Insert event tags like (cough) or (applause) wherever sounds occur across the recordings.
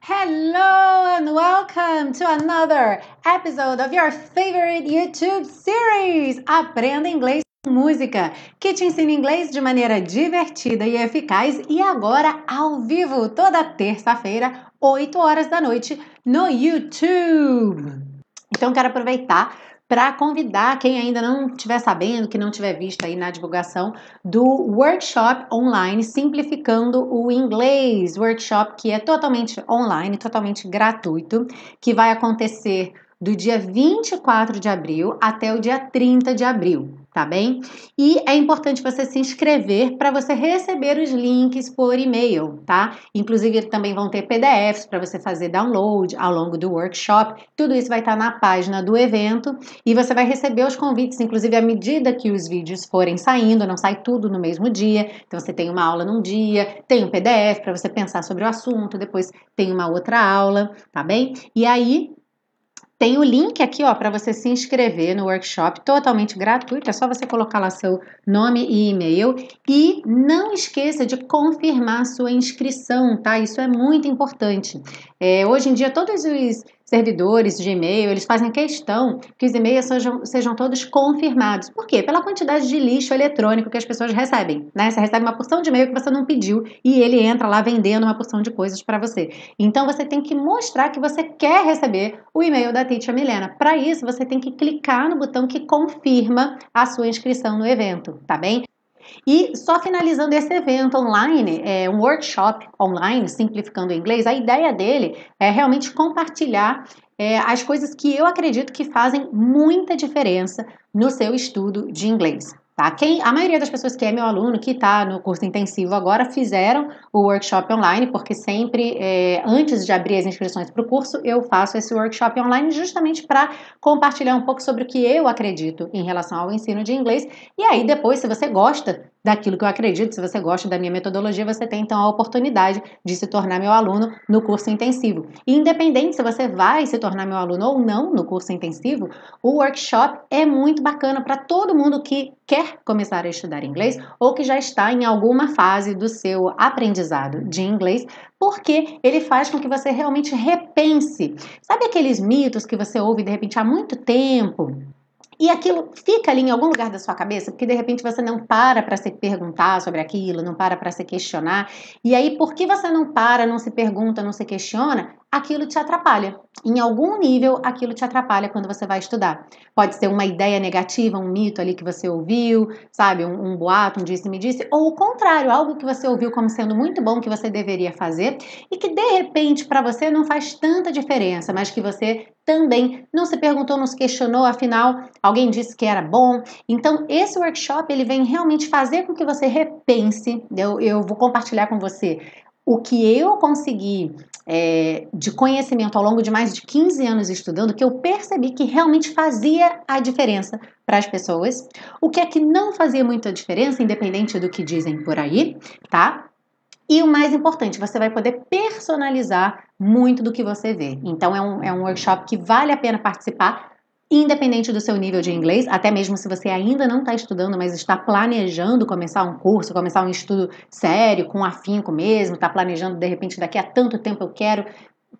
Hello and welcome to another episode of your favorite YouTube series Aprenda Inglês com Música, que te ensina inglês de maneira divertida e eficaz e agora ao vivo, toda terça-feira, 8 horas da noite, no YouTube. Então quero aproveitar para convidar quem ainda não estiver sabendo, que não tiver visto aí na divulgação do workshop online simplificando o inglês, workshop que é totalmente online, totalmente gratuito, que vai acontecer do dia 24 de abril até o dia 30 de abril tá bem? E é importante você se inscrever para você receber os links por e-mail, tá? Inclusive também vão ter PDFs para você fazer download ao longo do workshop. Tudo isso vai estar tá na página do evento e você vai receber os convites, inclusive à medida que os vídeos forem saindo, não sai tudo no mesmo dia. Então você tem uma aula num dia, tem um PDF para você pensar sobre o assunto, depois tem uma outra aula, tá bem? E aí tem o link aqui, ó, para você se inscrever no workshop totalmente gratuito. É só você colocar lá seu nome e e-mail e não esqueça de confirmar sua inscrição, tá? Isso é muito importante. É, hoje em dia todos os servidores de e-mail, eles fazem questão que os e-mails sejam, sejam todos confirmados. Por quê? Pela quantidade de lixo eletrônico que as pessoas recebem. Né? Você recebe uma porção de e-mail que você não pediu e ele entra lá vendendo uma porção de coisas para você. Então você tem que mostrar que você quer receber o e-mail da Teacher Milena. Para isso, você tem que clicar no botão que confirma a sua inscrição no evento, tá bem? E só finalizando esse evento online, é um workshop online, simplificando o inglês, a ideia dele é realmente compartilhar é, as coisas que eu acredito que fazem muita diferença no seu estudo de inglês. Tá? Quem, a maioria das pessoas que é meu aluno, que está no curso intensivo agora, fizeram o workshop online, porque sempre, é, antes de abrir as inscrições para o curso, eu faço esse workshop online justamente para compartilhar um pouco sobre o que eu acredito em relação ao ensino de inglês. E aí, depois, se você gosta daquilo que eu acredito. Se você gosta da minha metodologia, você tem então a oportunidade de se tornar meu aluno no curso intensivo. E independente se você vai se tornar meu aluno ou não no curso intensivo, o workshop é muito bacana para todo mundo que quer começar a estudar inglês ou que já está em alguma fase do seu aprendizado de inglês, porque ele faz com que você realmente repense. Sabe aqueles mitos que você ouve de repente há muito tempo? E aquilo fica ali em algum lugar da sua cabeça, porque de repente você não para para se perguntar sobre aquilo, não para para se questionar. E aí, por que você não para, não se pergunta, não se questiona? Aquilo te atrapalha. Em algum nível, aquilo te atrapalha quando você vai estudar. Pode ser uma ideia negativa, um mito ali que você ouviu, sabe? Um, um boato, um disse-me-disse, ou o contrário, algo que você ouviu como sendo muito bom que você deveria fazer e que de repente para você não faz tanta diferença, mas que você também não se perguntou, não se questionou, afinal, alguém disse que era bom. Então, esse workshop ele vem realmente fazer com que você repense. Eu, eu vou compartilhar com você o que eu consegui é, de conhecimento ao longo de mais de 15 anos estudando, que eu percebi que realmente fazia a diferença para as pessoas, o que é que não fazia muita diferença, independente do que dizem por aí, tá? E o mais importante, você vai poder personalizar muito do que você vê. Então, é um, é um workshop que vale a pena participar independente do seu nível de inglês, até mesmo se você ainda não está estudando, mas está planejando começar um curso, começar um estudo sério, com afinco mesmo, está planejando de repente daqui a tanto tempo eu quero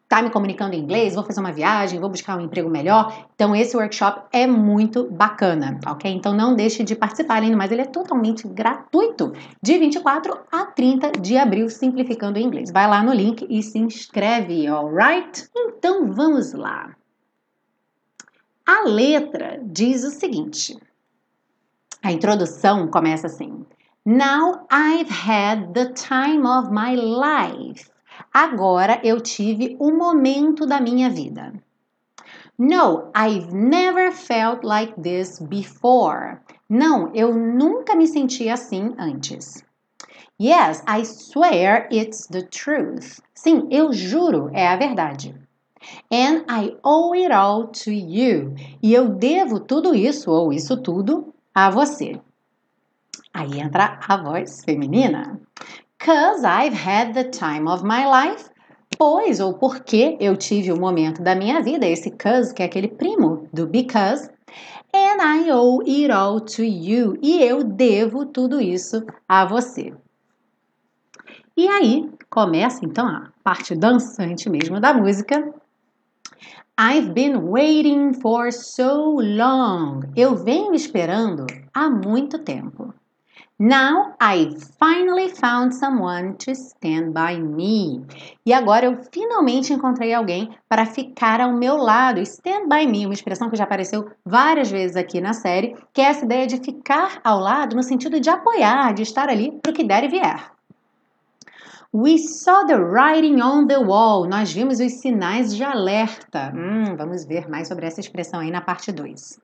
tá me comunicando em inglês, vou fazer uma viagem, vou buscar um emprego melhor. Então esse workshop é muito bacana, ok? Então não deixe de participar, do mais ele é totalmente gratuito, de 24 a 30 de abril, simplificando o inglês. Vai lá no link e se inscreve, alright? Então vamos lá. A letra diz o seguinte: a introdução começa assim. Now I've had the time of my life. Agora eu tive o momento da minha vida. No, I've never felt like this before. Não, eu nunca me senti assim antes. Yes, I swear it's the truth. Sim, eu juro, é a verdade. And I owe it all to you. E eu devo tudo isso, ou isso tudo, a você. Aí entra a voz feminina. Cause I've had the time of my life. Pois ou porque eu tive o momento da minha vida, esse cause que é aquele primo do because. And I owe it all to you. E eu devo tudo isso a você. E aí começa então a parte dançante mesmo da música. I've been waiting for so long. Eu venho esperando há muito tempo. Now I finally found someone to stand by me. E agora eu finalmente encontrei alguém para ficar ao meu lado. Stand by me, uma expressão que já apareceu várias vezes aqui na série, que é essa ideia de ficar ao lado no sentido de apoiar, de estar ali para o que der e vier. We saw the writing on the wall. Nós vimos os sinais de alerta. Hum, vamos ver mais sobre essa expressão aí na parte 2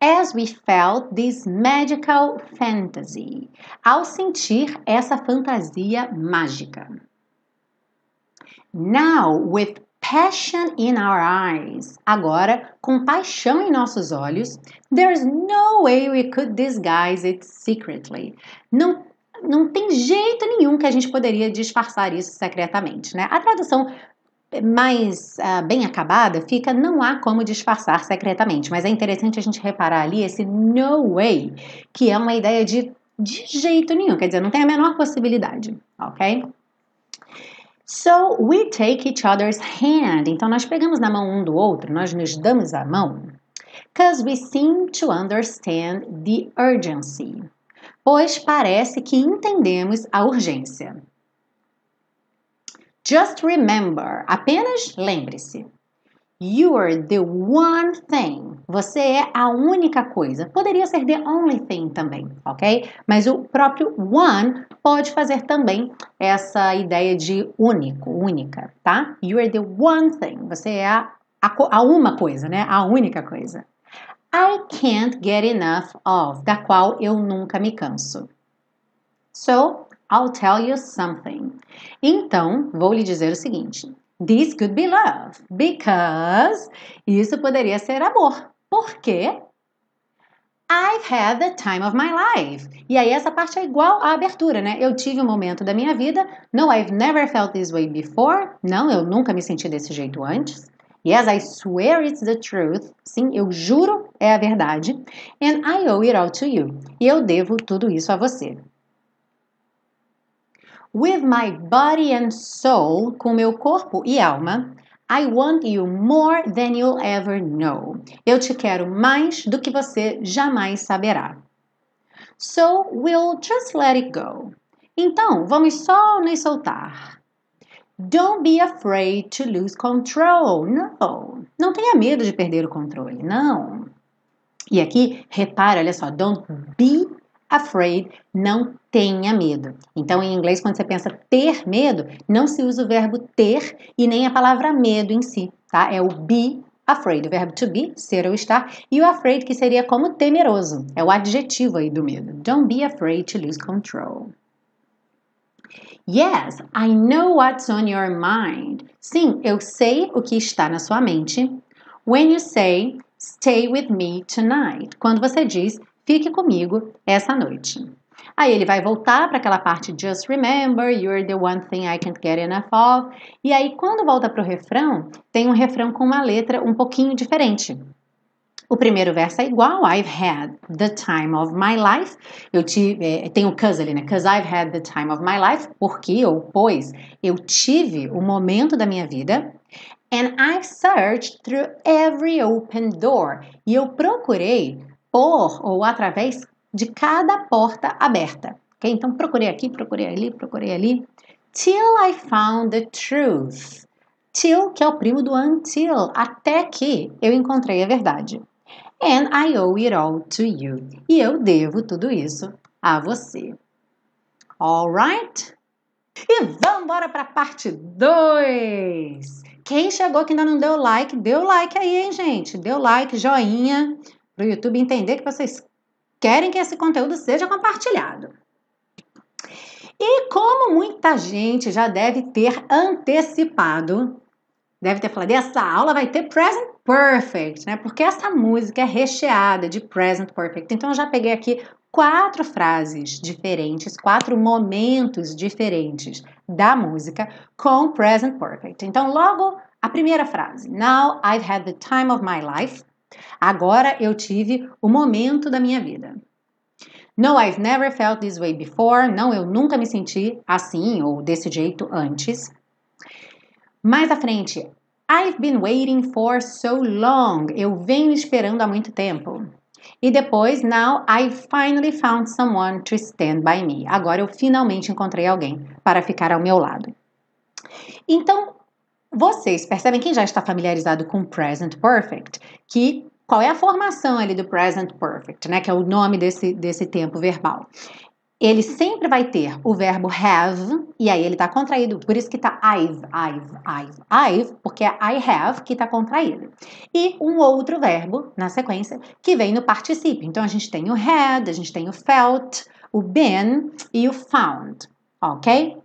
as we felt this magical fantasy. Ao sentir essa fantasia mágica. Now, with passion in our eyes. Agora, com paixão em nossos olhos, there's no way we could disguise it secretly. Não não tem jeito nenhum que a gente poderia disfarçar isso secretamente, né? A tradução mais uh, bem acabada fica não há como disfarçar secretamente, mas é interessante a gente reparar ali esse no way, que é uma ideia de de jeito nenhum, quer dizer, não tem a menor possibilidade, ok? So we take each other's hand. Então nós pegamos na mão um do outro, nós nos damos a mão. Cause we seem to understand the urgency. Pois parece que entendemos a urgência. Just remember, apenas lembre-se. You are the one thing. Você é a única coisa. Poderia ser the only thing também, ok? Mas o próprio one pode fazer também essa ideia de único, única, tá? You are the one thing. Você é a, a, a uma coisa, né? A única coisa. I can't get enough of, da qual eu nunca me canso. So, I'll tell you something. Então, vou lhe dizer o seguinte: This could be love, because isso poderia ser amor. Por quê? I've had the time of my life. E aí essa parte é igual à abertura, né? Eu tive um momento da minha vida. No, I've never felt this way before. Não, eu nunca me senti desse jeito antes. Yes, I swear it's the truth. Sim, eu juro é a verdade. And I owe it all to you. E eu devo tudo isso a você. With my body and soul, com meu corpo e alma, I want you more than you'll ever know. Eu te quero mais do que você jamais saberá. So we'll just let it go. Então, vamos só nos soltar. Don't be afraid to lose control. Não, não tenha medo de perder o controle. Não. E aqui, repara, olha só, don't be afraid, não tenha medo. Então, em inglês, quando você pensa ter medo, não se usa o verbo ter e nem a palavra medo em si, tá? É o be afraid, o verbo to be, ser ou estar, e o afraid, que seria como temeroso. É o adjetivo aí do medo. Don't be afraid to lose control. Yes, I know what's on your mind. Sim, eu sei o que está na sua mente. When you say, stay with me tonight. Quando você diz, Fique comigo essa noite. Aí ele vai voltar para aquela parte Just remember, you're the one thing I can't get enough of. E aí, quando volta para o refrão, tem um refrão com uma letra um pouquinho diferente. O primeiro verso é igual, I've had the time of my life. Eu tive, é, tem o cause ali, né? Cause I've had the time of my life, porque ou pois eu tive o momento da minha vida. And I've searched through every open door. E eu procurei por ou através de cada porta aberta. Okay? Então, procurei aqui, procurei ali, procurei ali. Till I found the truth. Till, que é o primo do until, até que eu encontrei a verdade. And I owe it all to you. E eu devo tudo isso a você. Alright? E vamos embora para a parte 2. Quem chegou que ainda não deu like, deu like aí, hein, gente? Deu like, joinha para o YouTube entender que vocês querem que esse conteúdo seja compartilhado. E como muita gente já deve ter antecipado, deve ter falado, essa aula vai ter present perfect, né? Porque essa música é recheada de present perfect. Então eu já peguei aqui quatro frases diferentes, quatro momentos diferentes da música com present perfect. Então logo a primeira frase, Now I've had the time of my life. Agora eu tive o momento da minha vida. No, I've never felt this way before. Não, eu nunca me senti assim ou desse jeito antes. Mais à frente, I've been waiting for so long. Eu venho esperando há muito tempo. E depois, now I finally found someone to stand by me. Agora eu finalmente encontrei alguém para ficar ao meu lado. Então, vocês percebem quem já está familiarizado com present perfect, que qual é a formação ali do present perfect, né, que é o nome desse, desse tempo verbal ele sempre vai ter o verbo have, e aí ele está contraído, por isso que está I've, I've, I've, I've, porque é I have que está contraído. E um outro verbo na sequência que vem no particípio. Então a gente tem o had, a gente tem o felt, o been e o found, ok?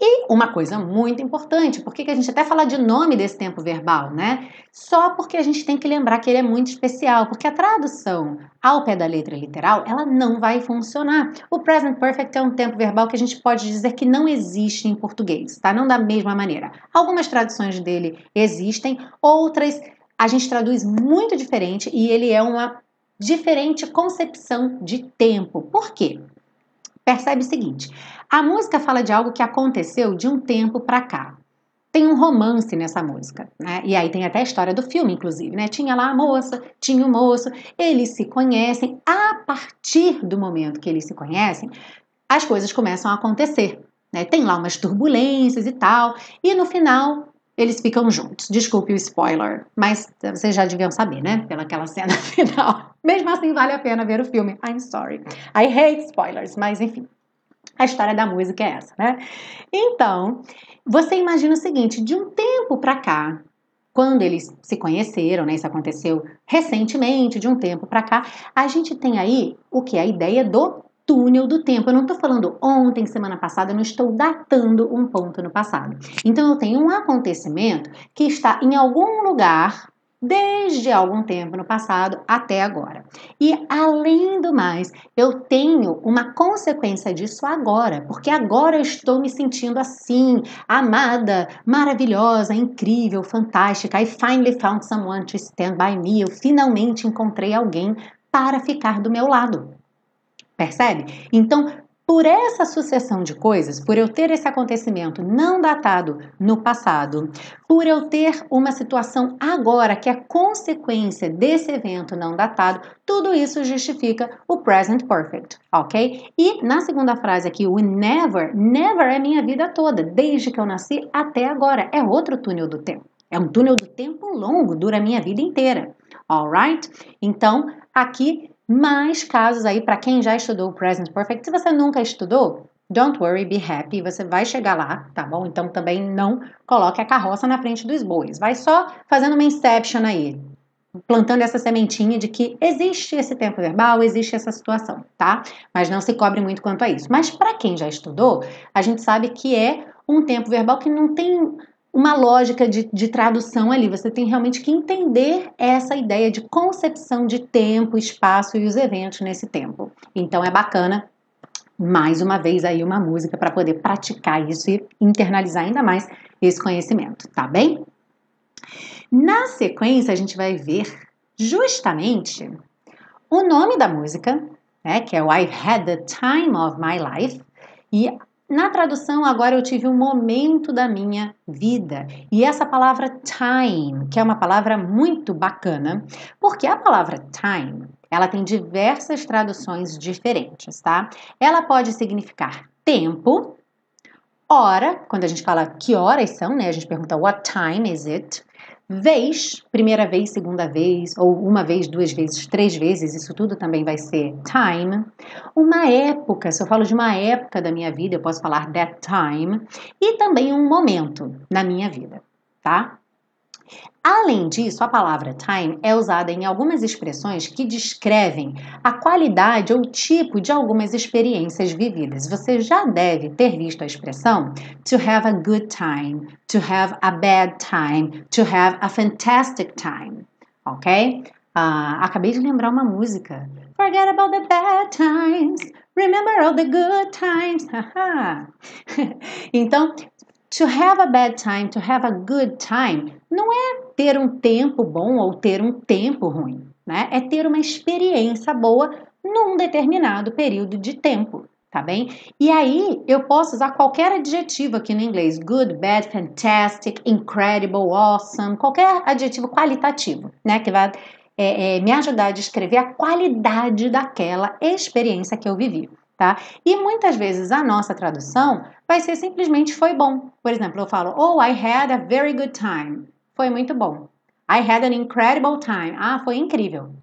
E uma coisa muito importante, porque a gente até fala de nome desse tempo verbal, né? Só porque a gente tem que lembrar que ele é muito especial, porque a tradução ao pé da letra literal, ela não vai funcionar. O present perfect é um tempo verbal que a gente pode dizer que não existe em português, tá? Não da mesma maneira. Algumas traduções dele existem, outras a gente traduz muito diferente e ele é uma diferente concepção de tempo. Por quê? Percebe o seguinte: a música fala de algo que aconteceu de um tempo para cá. Tem um romance nessa música, né? E aí tem até a história do filme, inclusive, né? Tinha lá a moça, tinha o moço, eles se conhecem. A partir do momento que eles se conhecem, as coisas começam a acontecer. Né? Tem lá umas turbulências e tal, e no final eles ficam juntos. Desculpe o spoiler, mas vocês já deviam saber, né? Pelaquela cena (laughs) final. Mesmo assim, vale a pena ver o filme. I'm sorry. I hate spoilers, mas enfim. A história da música é essa, né? Então, você imagina o seguinte: de um tempo para cá, quando eles se conheceram, né? Isso aconteceu recentemente, de um tempo para cá, a gente tem aí o que a ideia do túnel do tempo. Eu não estou falando ontem, semana passada, eu não estou datando um ponto no passado. Então eu tenho um acontecimento que está em algum lugar desde algum tempo no passado até agora. E além do mais, eu tenho uma consequência disso agora, porque agora eu estou me sentindo assim, amada, maravilhosa, incrível, fantástica. I finally found someone to stand by me. Eu finalmente encontrei alguém para ficar do meu lado. Percebe? Então, por essa sucessão de coisas, por eu ter esse acontecimento não datado no passado, por eu ter uma situação agora que é consequência desse evento não datado, tudo isso justifica o present perfect, ok? E na segunda frase aqui, o never, never é minha vida toda, desde que eu nasci até agora. É outro túnel do tempo. É um túnel do tempo longo, dura a minha vida inteira. Alright? Então, aqui mais casos aí para quem já estudou o Present Perfect. Se você nunca estudou, don't worry, be happy, você vai chegar lá, tá bom? Então também não coloque a carroça na frente dos bois. Vai só fazendo uma inception aí, plantando essa sementinha de que existe esse tempo verbal, existe essa situação, tá? Mas não se cobre muito quanto a isso. Mas para quem já estudou, a gente sabe que é um tempo verbal que não tem uma lógica de, de, tradução ali. Você tem realmente que entender essa ideia de concepção de tempo, espaço e os eventos nesse tempo. Então é bacana, mais uma vez, aí uma música para poder praticar isso e internalizar ainda mais esse conhecimento, tá bem? Na sequência, a gente vai ver justamente o nome da música, né, que é o I've Had the Time of My Life, e na tradução, agora eu tive um momento da minha vida. E essa palavra time, que é uma palavra muito bacana, porque a palavra time, ela tem diversas traduções diferentes, tá? Ela pode significar tempo, hora, quando a gente fala que horas são, né? A gente pergunta what time is it? Vez, primeira vez, segunda vez, ou uma vez, duas vezes, três vezes, isso tudo também vai ser time. Uma época, se eu falo de uma época da minha vida, eu posso falar that time. E também um momento na minha vida, tá? Além disso, a palavra time é usada em algumas expressões que descrevem a qualidade ou tipo de algumas experiências vividas. Você já deve ter visto a expressão to have a good time, to have a bad time, to have a fantastic time, ok? Ah, acabei de lembrar uma música. Forget about the bad times, remember all the good times. (laughs) então, To have a bad time, to have a good time, não é ter um tempo bom ou ter um tempo ruim, né? É ter uma experiência boa num determinado período de tempo, tá bem? E aí eu posso usar qualquer adjetivo aqui no inglês: good, bad, fantastic, incredible, awesome, qualquer adjetivo qualitativo, né? Que vai é, é, me ajudar a descrever a qualidade daquela experiência que eu vivi. Tá? E muitas vezes a nossa tradução vai ser simplesmente foi bom. Por exemplo, eu falo, oh, I had a very good time. Foi muito bom. I had an incredible time. Ah, foi incrível.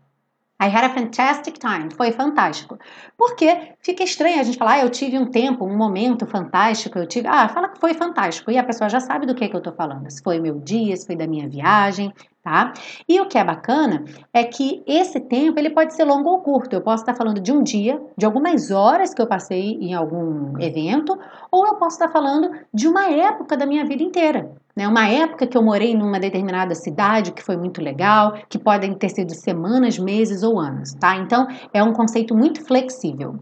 I had a fantastic time. Foi fantástico. Porque fica estranho a gente falar, ah, eu tive um tempo, um momento fantástico, eu tive. Ah, fala que foi fantástico. E a pessoa já sabe do que, que eu tô falando. Se foi meu dia, se foi da minha viagem, tá? E o que é bacana é que esse tempo ele pode ser longo ou curto. Eu posso estar falando de um dia, de algumas horas que eu passei em algum evento, ou eu posso estar falando de uma época da minha vida inteira. Né? Uma época que eu morei numa determinada cidade que foi muito legal, que podem ter sido semanas, meses ou anos, tá? Então é um conceito muito flexível.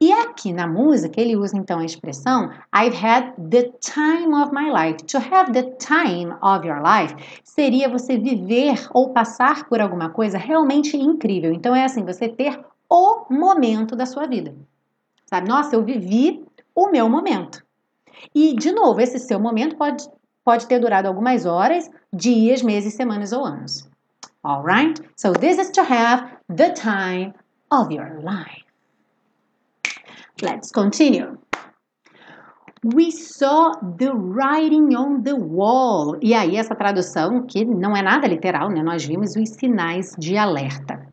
E aqui na música ele usa então a expressão I've had the time of my life. To have the time of your life seria você viver ou passar por alguma coisa realmente incrível. Então é assim, você ter o momento da sua vida. Sabe? Nossa, eu vivi o meu momento. E, de novo, esse seu momento pode pode ter durado algumas horas, dias, meses, semanas ou anos. Alright? So this is to have the time of your life. Let's continue. We saw the writing on the wall. E aí, essa tradução, que não é nada literal, né? Nós vimos os sinais de alerta.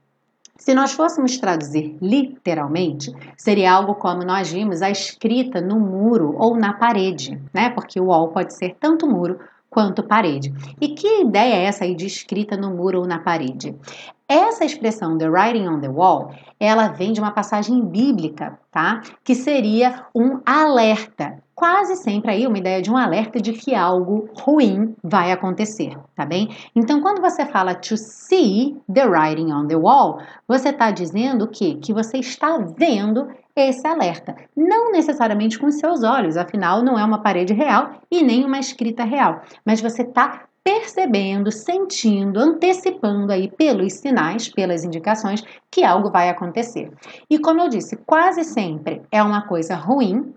Se nós fôssemos traduzir literalmente, seria algo como nós vimos a escrita no muro ou na parede, né? Porque o wall pode ser tanto muro quanto parede. E que ideia é essa aí de escrita no muro ou na parede? Essa expressão the writing on the wall, ela vem de uma passagem bíblica, tá? Que seria um alerta quase sempre aí uma ideia de um alerta de que algo ruim vai acontecer, tá bem? Então, quando você fala to see the writing on the wall, você está dizendo o quê? Que você está vendo esse alerta, não necessariamente com seus olhos, afinal não é uma parede real e nem uma escrita real, mas você está percebendo, sentindo, antecipando aí pelos sinais, pelas indicações que algo vai acontecer. E como eu disse, quase sempre é uma coisa ruim,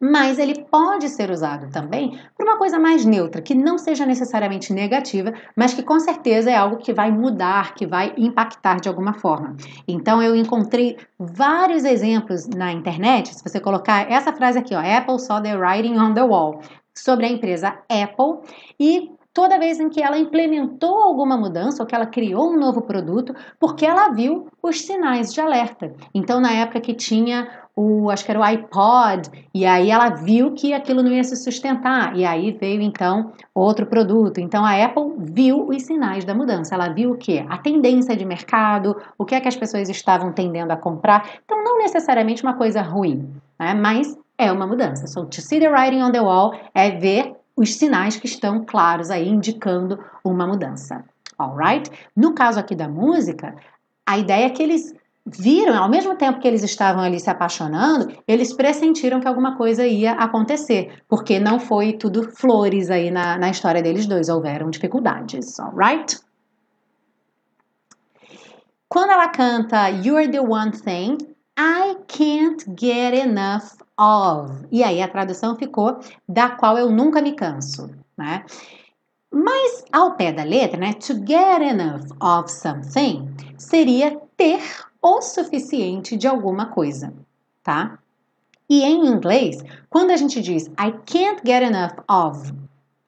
mas ele pode ser usado também para uma coisa mais neutra, que não seja necessariamente negativa, mas que com certeza é algo que vai mudar, que vai impactar de alguma forma. Então eu encontrei vários exemplos na internet, se você colocar essa frase aqui, ó, Apple saw the writing on the wall, sobre a empresa Apple e toda vez em que ela implementou alguma mudança ou que ela criou um novo produto, porque ela viu os sinais de alerta. Então, na época que tinha o, acho que era o iPod, e aí ela viu que aquilo não ia se sustentar, e aí veio então outro produto. Então a Apple viu os sinais da mudança, ela viu o que? A tendência de mercado, o que é que as pessoas estavam tendendo a comprar. Então não necessariamente uma coisa ruim, né? mas é uma mudança. So to see the writing on the wall é ver os sinais que estão claros aí indicando uma mudança. Alright? No caso aqui da música, a ideia é que eles viram, ao mesmo tempo que eles estavam ali se apaixonando, eles pressentiram que alguma coisa ia acontecer, porque não foi tudo flores aí na, na história deles dois, houveram dificuldades, alright? Quando ela canta You're the One Thing, I can't get enough of. E aí a tradução ficou da qual eu nunca me canso, né? Mas ao pé da letra, né, to get enough of something seria ter o suficiente de alguma coisa, tá? E em inglês, quando a gente diz I can't get enough of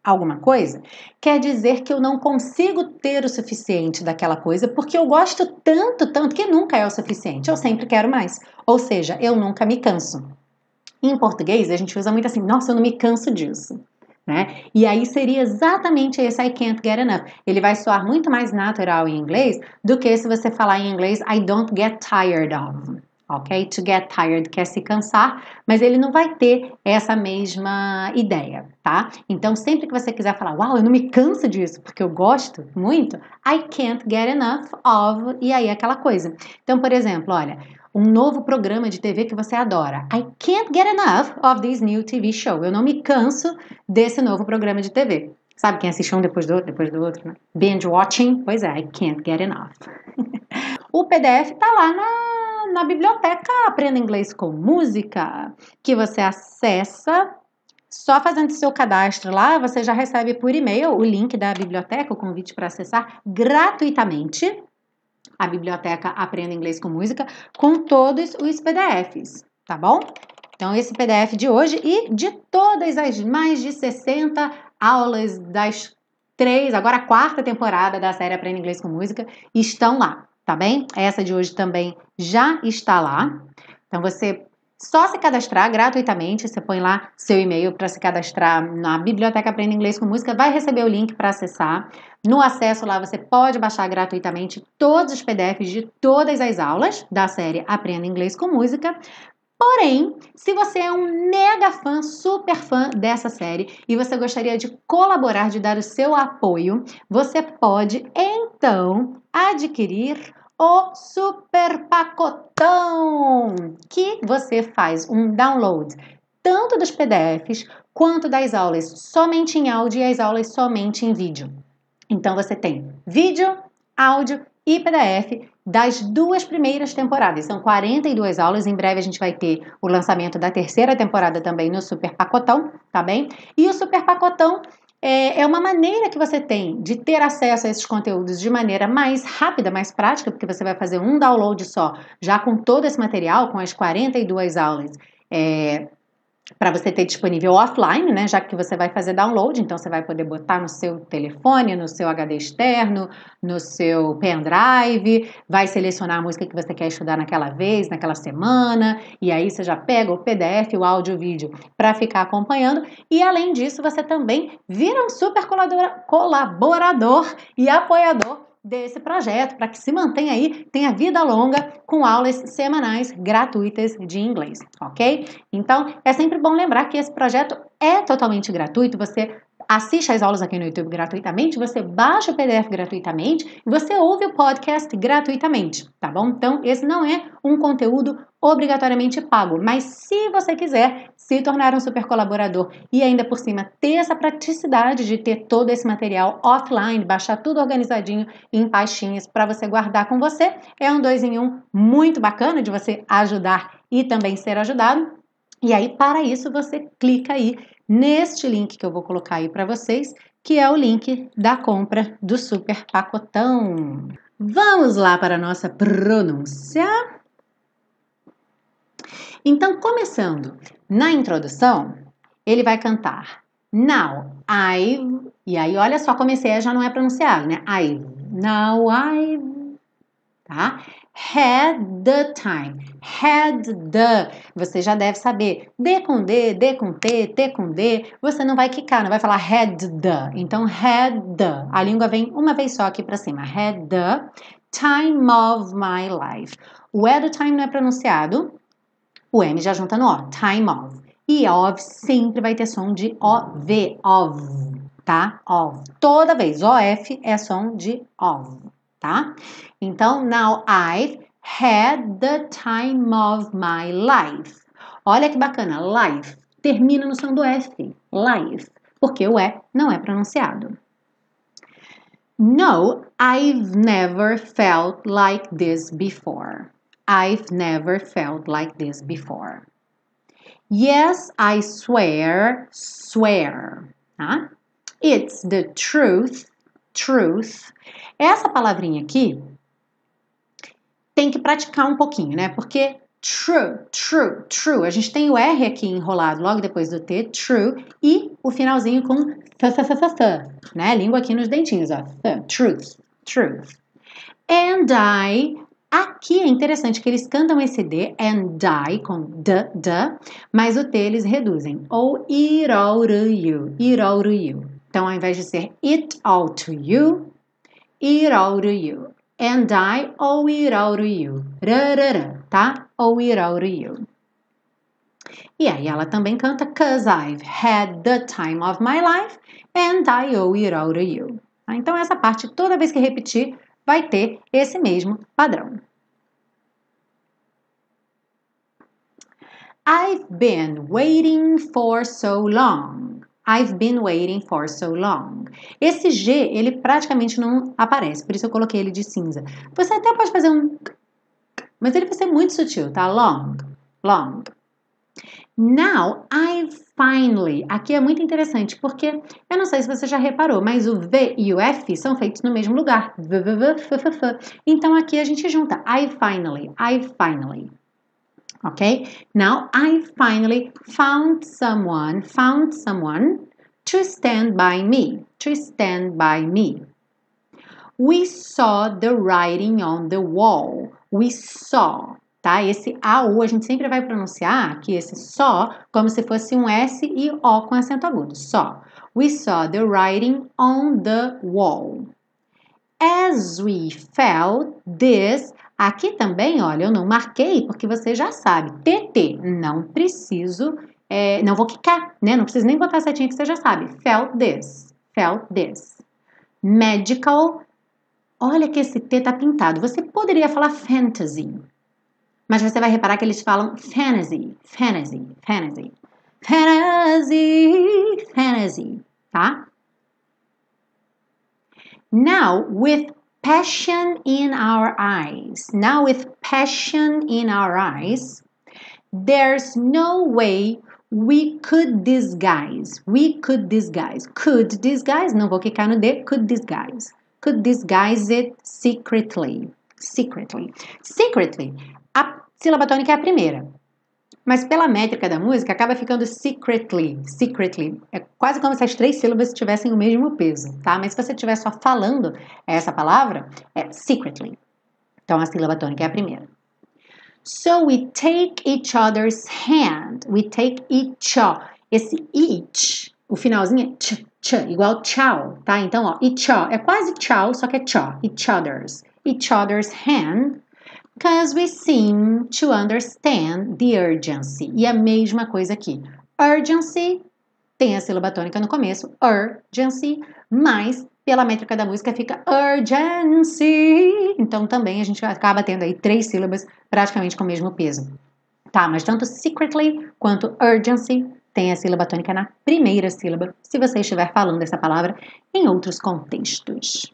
alguma coisa, quer dizer que eu não consigo ter o suficiente daquela coisa porque eu gosto tanto, tanto que nunca é o suficiente. Eu sempre quero mais. Ou seja, eu nunca me canso. Em português, a gente usa muito assim: nossa, eu não me canso disso. Né? E aí seria exatamente esse I can't get enough. Ele vai soar muito mais natural em inglês do que se você falar em inglês I don't get tired of. Ok? To get tired quer se cansar, mas ele não vai ter essa mesma ideia, tá? Então, sempre que você quiser falar, uau, eu não me canso disso porque eu gosto muito, I can't get enough of, e aí aquela coisa. Então, por exemplo, olha, um novo programa de TV que você adora. I can't get enough of this new TV show. Eu não me canso desse novo programa de TV. Sabe quem assiste um depois do outro, depois do outro, né? Binge watching? Pois é, I can't get enough. (laughs) o PDF tá lá na, na biblioteca Aprenda Inglês com Música, que você acessa só fazendo seu cadastro lá, você já recebe por e-mail o link da biblioteca, o convite para acessar gratuitamente a biblioteca Aprenda Inglês com Música, com todos os PDFs, tá bom? Então, esse PDF de hoje e de todas as mais de 60 aulas das três, agora a quarta temporada da série Aprenda Inglês com Música estão lá, tá bem? Essa de hoje também já está lá. Então, você só se cadastrar gratuitamente, você põe lá seu e-mail para se cadastrar na Biblioteca Aprenda Inglês com Música, vai receber o link para acessar. No acesso lá você pode baixar gratuitamente todos os PDFs de todas as aulas da série Aprenda Inglês com Música. Porém, se você é um mega fã, super fã dessa série e você gostaria de colaborar, de dar o seu apoio, você pode então adquirir o super pacotão, que você faz um download tanto dos PDFs quanto das aulas somente em áudio e as aulas somente em vídeo. Então você tem vídeo, áudio e PDF das duas primeiras temporadas. São 42 aulas. Em breve a gente vai ter o lançamento da terceira temporada também no Super Pacotão, tá bem? E o Super Pacotão é, é uma maneira que você tem de ter acesso a esses conteúdos de maneira mais rápida, mais prática, porque você vai fazer um download só, já com todo esse material, com as 42 aulas. É, para você ter disponível offline, né? Já que você vai fazer download, então você vai poder botar no seu telefone, no seu HD externo, no seu pendrive, vai selecionar a música que você quer estudar naquela vez, naquela semana, e aí você já pega o PDF, o áudio, o vídeo para ficar acompanhando. E além disso, você também vira um super colaborador e apoiador desse projeto, para que se mantenha aí, tenha vida longa com aulas semanais gratuitas de inglês, ok? Então, é sempre bom lembrar que esse projeto é totalmente gratuito, você assiste as aulas aqui no YouTube gratuitamente, você baixa o PDF gratuitamente e você ouve o podcast gratuitamente, tá bom? Então, esse não é um conteúdo obrigatoriamente pago, mas se você quiser se tornar um super colaborador e ainda por cima ter essa praticidade de ter todo esse material offline, baixar tudo organizadinho em pastinhas para você guardar com você, é um dois em um muito bacana de você ajudar e também ser ajudado. E aí, para isso, você clica aí neste link que eu vou colocar aí para vocês, que é o link da compra do super pacotão. Vamos lá para a nossa pronúncia. Então, começando na introdução, ele vai cantar Now I've. E aí, olha só E já não é pronunciado, né? I've. Now I've. Tá? Had the time. Had the. Você já deve saber. D com D, D com T, T com D. Você não vai quicar, não vai falar had the. Então, had the. A língua vem uma vez só aqui para cima. Had the time of my life. O E do time não é pronunciado. O M já junta no O. Time of. E of sempre vai ter som de OV. Of. Tá? Of. Toda vez. OF é som de of tá? Então, now I've had the time of my life. Olha que bacana, life termina no som do F, life, porque o E não é pronunciado. No, I've never felt like this before. I've never felt like this before. Yes, I swear, swear. Tá? It's the truth, truth. Essa palavrinha aqui tem que praticar um pouquinho, né? Porque true, true, true. A gente tem o R aqui enrolado logo depois do T, true, e o finalzinho com th, th, th, th, né? Língua aqui nos dentinhos, ó. truth, truth. And I Aqui é interessante que eles cantam esse D, and I, com D, D, mas o T eles reduzem. Ou to you, to you. Então, ao invés de ser it all to you, it all to you. And I owe it all to you. Tá? Owe it all to you. E aí ela também canta Cause I've had the time of my life and I owe it all to you. Tá? Então essa parte, toda vez que repetir, vai ter esse mesmo padrão. I've been waiting for so long. I've been waiting for so long. Esse G, ele praticamente não aparece, por isso eu coloquei ele de cinza. Você até pode fazer um mas ele vai ser muito sutil, tá? Long, long. Now, I finally. Aqui é muito interessante porque eu não sei se você já reparou, mas o V e o F são feitos no mesmo lugar. V, v, v, f, f, f. Então aqui a gente junta I finally, I finally. Ok? Now, I finally found someone, found someone to stand by me, to stand by me. We saw the writing on the wall. We saw tá? Esse AU a gente sempre vai pronunciar aqui esse só como se fosse um S e O com acento agudo. Só. We saw the writing on the wall. As we felt this, aqui também, olha, eu não marquei porque você já sabe. TT, não preciso, é, não vou quicar, né? Não preciso nem botar a setinha que você já sabe. Felt this, felt this. Medical, olha que esse T tá pintado. Você poderia falar fantasy, mas você vai reparar que eles falam fantasy, fantasy, fantasy. Fantasy, fantasy, tá? Now, with passion in our eyes, now with passion in our eyes, there's no way we could disguise. We could disguise. Could disguise, não vou clicar no D, could disguise. Could disguise it secretly. Secretly. Secretly a sílaba tônica é a primeira. Mas pela métrica da música acaba ficando secretly, secretly. É quase como se as três sílabas tivessem o mesmo peso, tá? Mas se você estiver só falando essa palavra, é secretly. Então a sílaba tônica é a primeira. So we take each other's hand. We take each. Esse each, o finalzinho é ch, ch, igual tchau, tá? Então, ó, each é quase tchau, só que é tchau. Each other's. Each other's hand Because we seem to understand the urgency. E a mesma coisa aqui. Urgency tem a sílaba tônica no começo, urgency, mas pela métrica da música fica urgency. Então também a gente acaba tendo aí três sílabas praticamente com o mesmo peso. Tá, mas tanto secretly quanto urgency tem a sílaba tônica na primeira sílaba, se você estiver falando essa palavra em outros contextos.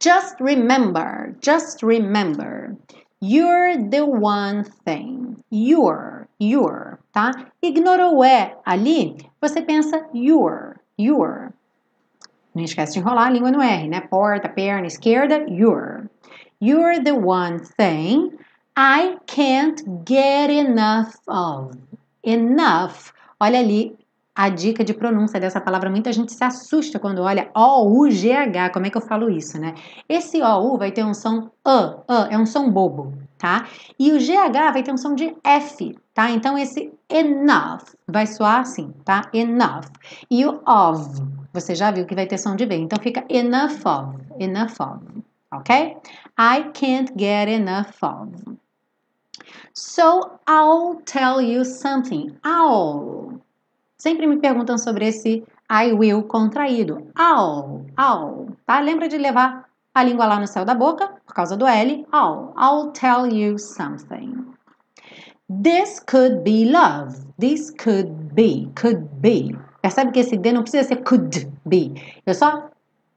Just remember, just remember. You're the one thing. You're, you're, tá? Ignora o é ali, você pensa you're, you're. Não esquece de enrolar a língua no R, né? Porta, perna, esquerda, you're. You're the one thing I can't get enough of. Enough. Olha ali, a dica de pronúncia dessa palavra, muita gente se assusta quando olha O-U-G-H, como é que eu falo isso, né? Esse O-U vai ter um som A, A, é um som bobo, tá? E o GH vai ter um som de F, tá? Então esse enough vai soar assim, tá? Enough. E o of, você já viu que vai ter som de V, então fica enough of, enough of, ok? I can't get enough of. So I'll tell you something. I'll Sempre me perguntam sobre esse I will contraído. I'll, I'll, tá? Lembra de levar a língua lá no céu da boca, por causa do L. I'll, I'll tell you something. This could be love. This could be, could be. Percebe que esse D não precisa ser could be. Eu só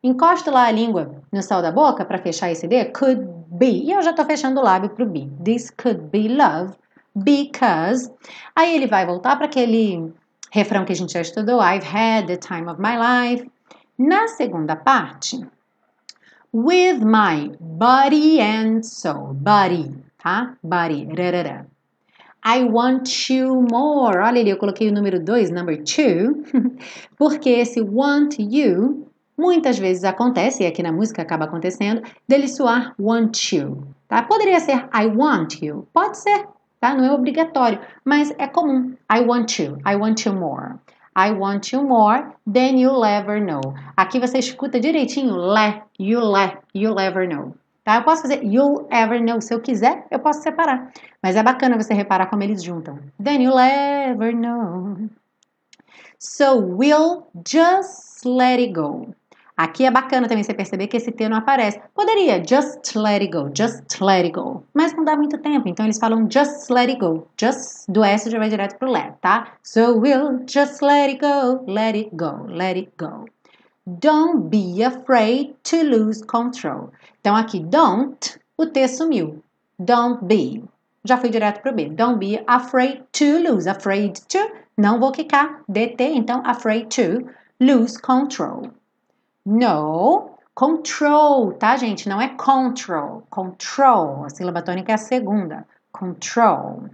encosto lá a língua no céu da boca para fechar esse D, could be. E eu já estou fechando o lábio para o be. This could be love because. Aí ele vai voltar para aquele refrão que a gente já estudou, I've had the time of my life. Na segunda parte, with my body and soul, body, tá? Body, rarara. I want you more. Olha ali, eu coloquei o número 2, number 2, (laughs) porque esse want you muitas vezes acontece, e aqui na música acaba acontecendo, dele soar want you, tá? Poderia ser I want you, pode ser, tá? Não é obrigatório, mas é comum. I want you, I want you more. I want you more than you'll ever know. Aqui você escuta direitinho, le, you le, you'll ever know. Tá? Eu posso fazer you'll ever know. Se eu quiser, eu posso separar. Mas é bacana você reparar como eles juntam. Then you'll ever know. So we'll just let it go. Aqui é bacana também você perceber que esse T não aparece. Poderia just let it go, just let it go. Mas não dá muito tempo, então eles falam just let it go. Just do S já vai direto pro let, tá? So we'll just let it go, let it go, let it go. Don't be afraid to lose control. Então aqui don't, o T sumiu. Don't be. Já fui direto pro B. Don't be afraid to lose. Afraid to, não vou quicar. DT, então afraid to lose control. No, control, tá, gente? Não é control. Control. A sílaba tônica é a segunda. Control.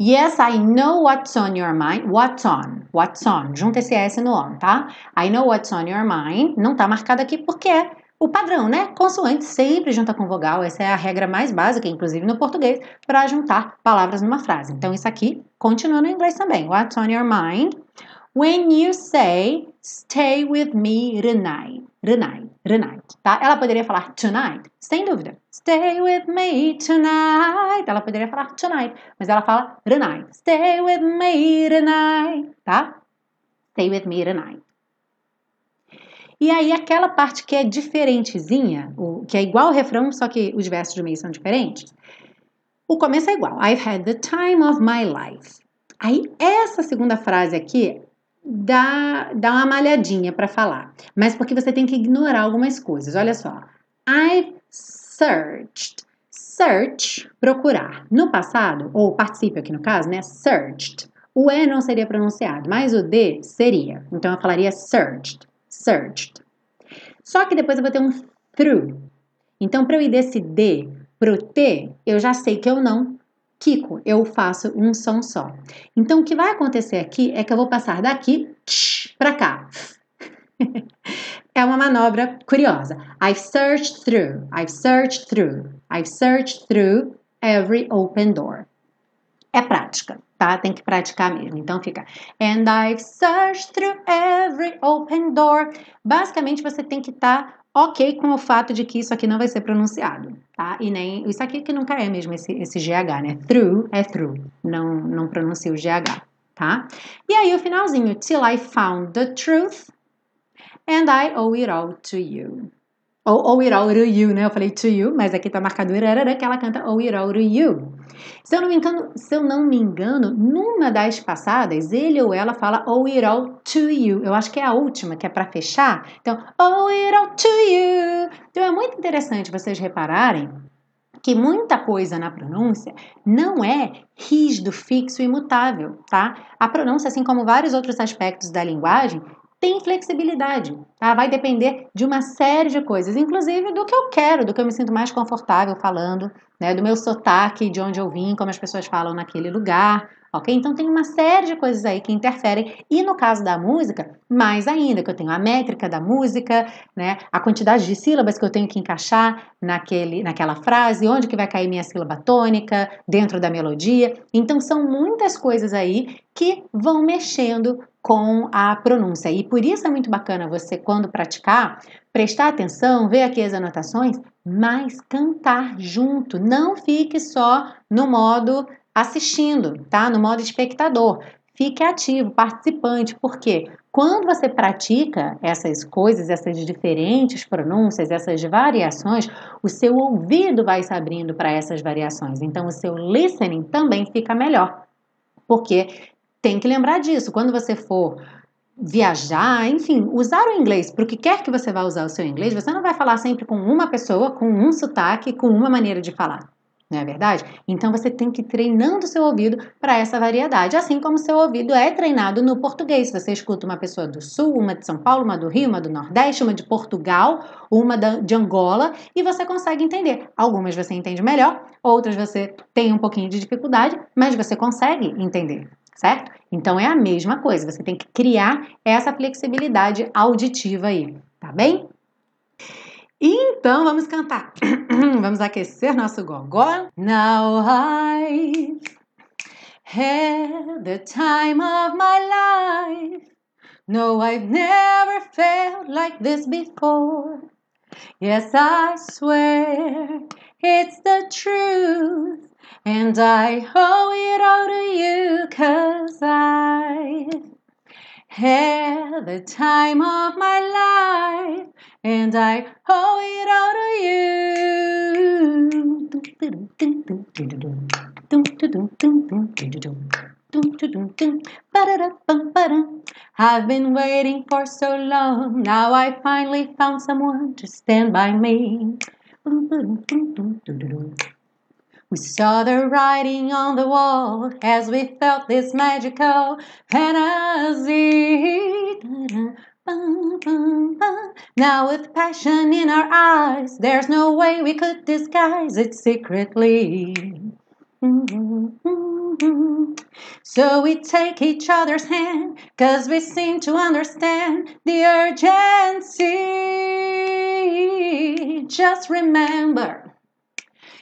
Yes, I know what's on your mind. What's on? What's on? Junta esse S no on, tá? I know what's on your mind. Não tá marcado aqui porque é o padrão, né? Consoante sempre junta com vogal. Essa é a regra mais básica, inclusive no português, para juntar palavras numa frase. Então, isso aqui continua no inglês também. What's on your mind? When you say stay with me tonight. Tonight, tonight, tá? Ela poderia falar tonight, sem dúvida. Stay with me tonight. Ela poderia falar tonight, mas ela fala tonight. Stay with me tonight, tá? Stay with me tonight. E aí aquela parte que é diferentezinha, que é igual ao refrão, só que os versos do meio são diferentes. O começo é igual. I've had the time of my life. Aí essa segunda frase aqui dá, dá uma malhadinha para falar, mas porque você tem que ignorar algumas coisas. Olha só. I've searched. Search, procurar. No passado, ou participe aqui no caso, né? Searched. O E não seria pronunciado, mas o D seria. Então eu falaria searched. Searched. Só que depois eu vou ter um through. Então, para eu ir desse D para o T, eu já sei que eu não Kiko, eu faço um som só. Então, o que vai acontecer aqui é que eu vou passar daqui para cá. (laughs) é uma manobra curiosa. I've searched through, I've searched through, I've searched through every open door. É prática, tá? Tem que praticar mesmo. Então fica And I've searched through every open door. Basicamente você tem que estar tá ok com o fato de que isso aqui não vai ser pronunciado, tá? E nem isso aqui que nunca é mesmo esse, esse GH, né? Through é through, não, não pronuncia o GH, tá? E aí o finalzinho, till I found the truth and I owe it all to you. Ou owe it all to you, né? Eu falei to you, mas aqui tá marcado irarara, que ela canta owe it all to you. Se eu, não me engano, se eu não me engano, numa das passadas, ele ou ela fala owe it all to you. Eu acho que é a última, que é para fechar. Então, owe it all to you. Então é muito interessante vocês repararem que muita coisa na pronúncia não é rígido, fixo e imutável, tá? A pronúncia, assim como vários outros aspectos da linguagem, tem flexibilidade, tá? Vai depender de uma série de coisas, inclusive do que eu quero, do que eu me sinto mais confortável falando, né? Do meu sotaque, de onde eu vim, como as pessoas falam naquele lugar, ok? Então tem uma série de coisas aí que interferem e no caso da música, mais ainda, que eu tenho a métrica da música, né? A quantidade de sílabas que eu tenho que encaixar naquele, naquela frase, onde que vai cair minha sílaba tônica dentro da melodia. Então são muitas coisas aí que vão mexendo com a pronúncia. E por isso é muito bacana você, quando praticar, prestar atenção, ver aqui as anotações, mas cantar junto. Não fique só no modo assistindo, tá? No modo espectador. Fique ativo, participante, porque quando você pratica essas coisas, essas diferentes pronúncias, essas variações, o seu ouvido vai se abrindo para essas variações. Então, o seu listening também fica melhor, porque tem que lembrar disso. Quando você for viajar, enfim, usar o inglês para o que quer que você vá usar o seu inglês, você não vai falar sempre com uma pessoa, com um sotaque, com uma maneira de falar. Não é verdade? Então você tem que ir treinando o seu ouvido para essa variedade, assim como seu ouvido é treinado no português. Você escuta uma pessoa do Sul, uma de São Paulo, uma do Rio, uma do Nordeste, uma de Portugal, uma de Angola, e você consegue entender. Algumas você entende melhor, outras você tem um pouquinho de dificuldade, mas você consegue entender certo? Então é a mesma coisa, você tem que criar essa flexibilidade auditiva aí, tá bem? Então vamos cantar. (clears throat) vamos aquecer nosso gogó. Now I had the time of my life. No, I've never felt like this before. Yes, I swear it's the truth. And I owe it all to you, cause I've had the time of my life, and I owe it all to you. I've been waiting for so long, now I finally found someone to stand by me. We saw the writing on the wall as we felt this magical fantasy. Now, with passion in our eyes, there's no way we could disguise it secretly. So we take each other's hand, cause we seem to understand the urgency. Just remember.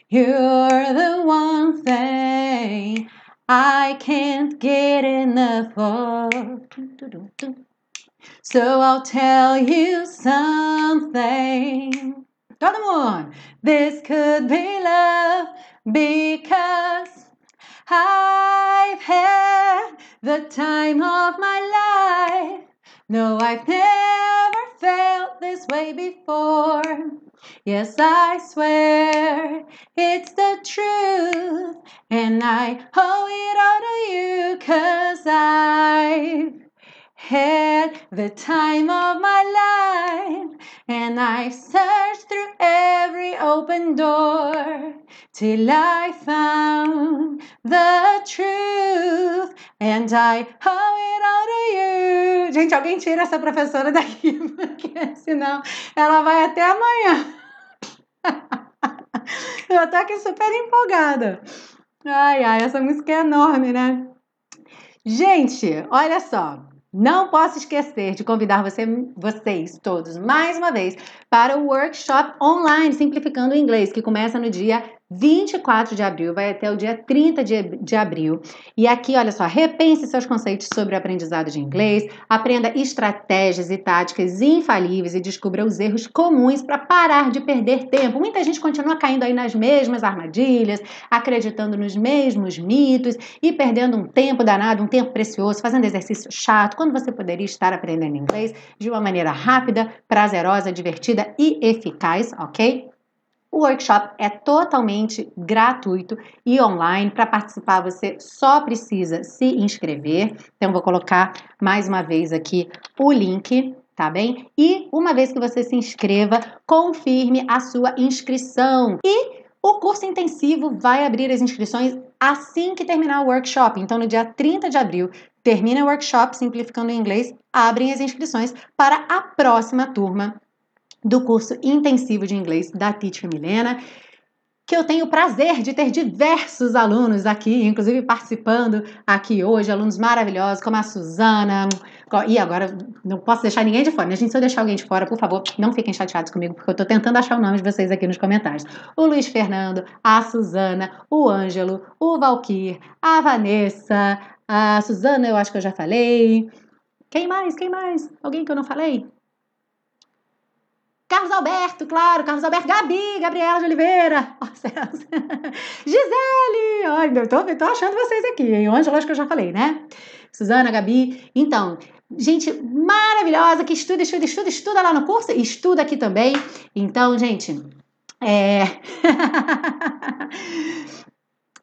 You're the one thing I can't get enough of. So I'll tell you something. Todo mundo! This could be love because I've had the time of my life. No, I've never felt this way before. Yes, I swear it's the truth, and I owe it all to you, cause I've had the time of my life, and I've searched through every open door till I found the truth, and I owe it all to you. Gente, alguém tira essa professora daqui, (laughs) porque senão ela vai até amanhã. (laughs) Eu tô aqui super empolgada. Ai, ai, essa música é enorme, né? Gente, olha só. Não posso esquecer de convidar você, vocês todos mais uma vez para o workshop online Simplificando o Inglês, que começa no dia 24 de abril, vai até o dia 30 de, de abril. E aqui, olha só, repense seus conceitos sobre aprendizado de inglês, aprenda estratégias e táticas infalíveis e descubra os erros comuns para parar de perder tempo. Muita gente continua caindo aí nas mesmas armadilhas, acreditando nos mesmos mitos e perdendo um tempo danado, um tempo precioso, fazendo exercício chato, quando você poderia estar aprendendo inglês de uma maneira rápida, prazerosa, divertida e eficaz, ok? O workshop é totalmente gratuito e online. Para participar, você só precisa se inscrever. Então, vou colocar mais uma vez aqui o link, tá bem? E uma vez que você se inscreva, confirme a sua inscrição. E o curso intensivo vai abrir as inscrições assim que terminar o workshop. Então, no dia 30 de abril, termina o workshop Simplificando o Inglês, abrem as inscrições para a próxima turma do curso intensivo de inglês da Teacher Milena, que eu tenho o prazer de ter diversos alunos aqui, inclusive participando aqui hoje, alunos maravilhosos como a Suzana. E agora, não posso deixar ninguém de fora, né? Gente, se eu deixar alguém de fora, por favor, não fiquem chateados comigo, porque eu tô tentando achar o nome de vocês aqui nos comentários. O Luiz Fernando, a Suzana, o Ângelo, o Valquir, a Vanessa, a Suzana, eu acho que eu já falei. Quem mais? Quem mais? Alguém que eu não falei? Carlos Alberto, claro, Carlos Alberto, Gabi, Gabriela de Oliveira, (laughs) oh, Gisele, ai, eu tô, eu tô achando vocês aqui, hein? Ângela, acho que eu já falei, né? Suzana, Gabi, então, gente maravilhosa que estuda, estuda, estuda, estuda lá no curso, estuda aqui também. Então, gente, é. (laughs)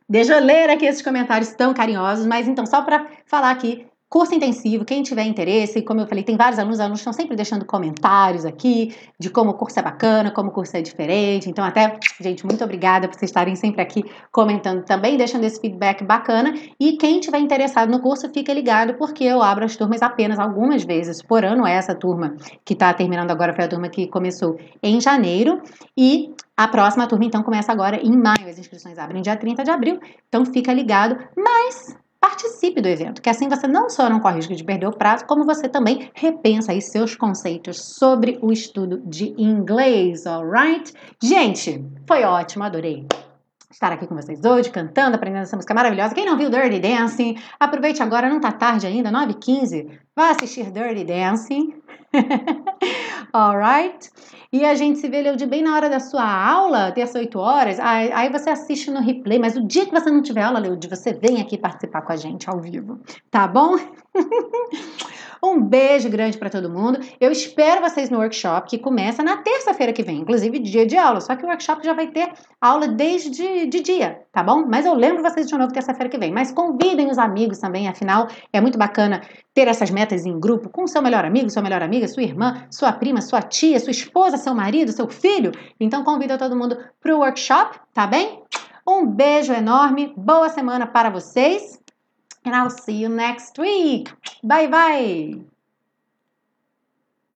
Deixa eu ler aqui esses comentários tão carinhosos, mas então, só para falar aqui Curso intensivo, quem tiver interesse, como eu falei, tem vários alunos, alunos estão sempre deixando comentários aqui de como o curso é bacana, como o curso é diferente. Então, até, gente, muito obrigada por vocês estarem sempre aqui comentando também, deixando esse feedback bacana. E quem tiver interessado no curso, fica ligado, porque eu abro as turmas apenas algumas vezes por ano. Essa turma que está terminando agora foi a turma que começou em janeiro. E a próxima turma, então, começa agora em maio. As inscrições abrem dia 30 de abril, então fica ligado. Mas participe do evento, que assim você não só não corre risco de perder o prazo, como você também repensa aí seus conceitos sobre o estudo de inglês, alright? Gente, foi ótimo, adorei estar aqui com vocês hoje, cantando, aprendendo essa música maravilhosa. Quem não viu Dirty Dancing, aproveite agora, não tá tarde ainda, 9h15, vá assistir Dirty Dancing. (laughs) Alright? E a gente se vê de bem na hora da sua aula, terça 8 horas, aí, aí, você assiste no replay, mas o dia que você não tiver aula, Leud, você vem aqui participar com a gente ao vivo, tá bom? (laughs) Um beijo grande para todo mundo. Eu espero vocês no workshop que começa na terça-feira que vem, inclusive dia de aula. Só que o workshop já vai ter aula desde de dia, tá bom? Mas eu lembro vocês de novo terça-feira que vem. Mas convidem os amigos também, afinal é muito bacana ter essas metas em grupo com seu melhor amigo, sua melhor amiga, sua irmã, sua prima, sua tia, sua esposa, seu marido, seu filho. Então convida todo mundo para o workshop, tá bem? Um beijo enorme, boa semana para vocês. And I'll see you next week. Bye bye.